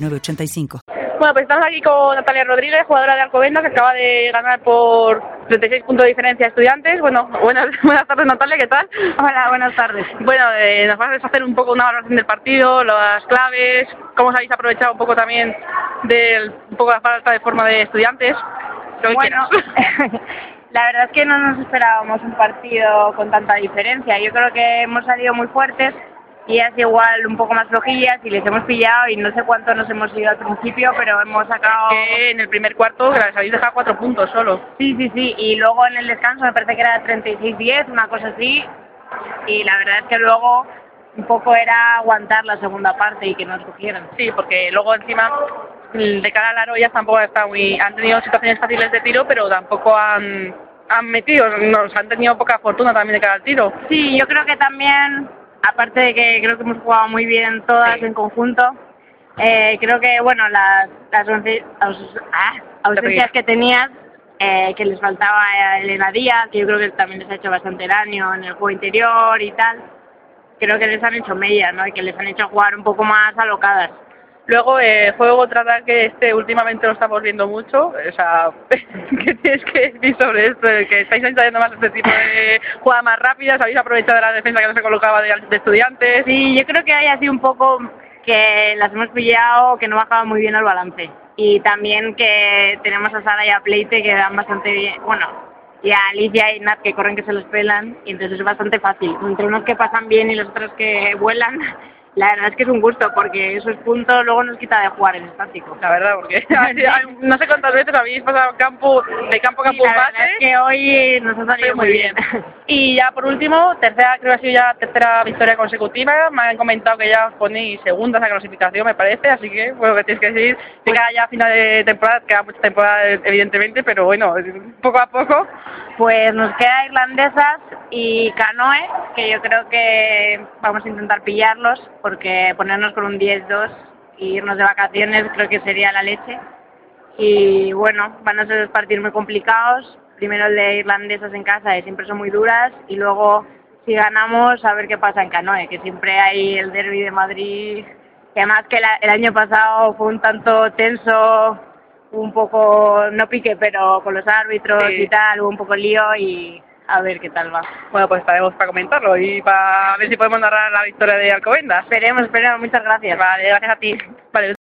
985. Bueno, pues estamos aquí con Natalia Rodríguez, jugadora de Alcobendas, que acaba de ganar por 36 puntos de diferencia a estudiantes. Bueno, buenas, buenas tardes Natalia, ¿qué tal? Hola, buenas tardes. Bueno, eh, nos vas a hacer un poco una valoración del partido, las claves, cómo os habéis aprovechado un poco también de un poco la falta de forma de estudiantes. bueno, la verdad es que no nos esperábamos un partido con tanta diferencia. Yo creo que hemos salido muy fuertes y es igual un poco más flojillas y les hemos pillado y no sé cuánto nos hemos ido al principio, pero hemos sacado... en el primer cuarto les habéis dejado cuatro puntos solo. Sí, sí, sí, y luego en el descanso me parece que era 36-10, una cosa así, y la verdad es que luego un poco era aguantar la segunda parte y que nos cogieran. Sí, porque luego encima de cara al aro ya tampoco está muy... Han tenido situaciones fáciles de tiro, pero tampoco han, han metido, nos han tenido poca fortuna también de cara al tiro. Sí, yo creo que también aparte de que creo que hemos jugado muy bien todas en conjunto, eh, creo que, bueno, las, las ah, ausencias que tenías, eh, que les faltaba a Elena Díaz, que yo creo que también les ha hecho bastante daño en el juego interior y tal, creo que les han hecho mella, ¿no? Y que les han hecho jugar un poco más alocadas. Luego, eh, juego tratar que este últimamente lo estamos viendo mucho. O sea, ¿qué tienes que decir sobre esto? Que estáis ensayando más este tipo de jugadas más rápidas, habéis aprovechado la defensa que no se colocaba de, estudiantes. Sí, yo creo que haya sido un poco que las hemos pillado, que no bajaba muy bien el balance. Y también que tenemos a Sara y a Pleite que dan bastante bien, bueno, y a Alicia y Nat que corren que se los pelan, y entonces es bastante fácil. Entre unos que pasan bien y los otros que vuelan, la verdad es que es un gusto porque esos puntos luego nos quita de jugar en estático. La verdad, porque no sé cuántas veces habéis pasado campo, de campo a campo sí, la verdad es que hoy nos ha salido muy bien. Y ya por último, tercera, creo que ha sido ya tercera victoria consecutiva. Me han comentado que ya os ponéis segundas a clasificación, me parece, así que bueno, que tienes que decir, que queda ya final de temporada, queda mucha temporada evidentemente, pero bueno, poco a poco. Pues nos queda irlandesas y canoe, que yo creo que vamos a intentar pillarlos porque ponernos con un 10-2 e irnos de vacaciones creo que sería la leche. Y bueno, van a ser dos partidos muy complicados. Primero el de irlandesas en casa, que siempre son muy duras, y luego si ganamos, a ver qué pasa en Canoe, que siempre hay el derby de Madrid, que además que el año pasado fue un tanto tenso, un poco, no pique, pero con los árbitros y tal, hubo un poco lío y a ver qué tal va. Bueno, pues estaremos para comentarlo y para ver si podemos narrar la victoria de Alcobendas. Esperemos, esperemos. Muchas gracias. Vale, gracias a ti. Vale.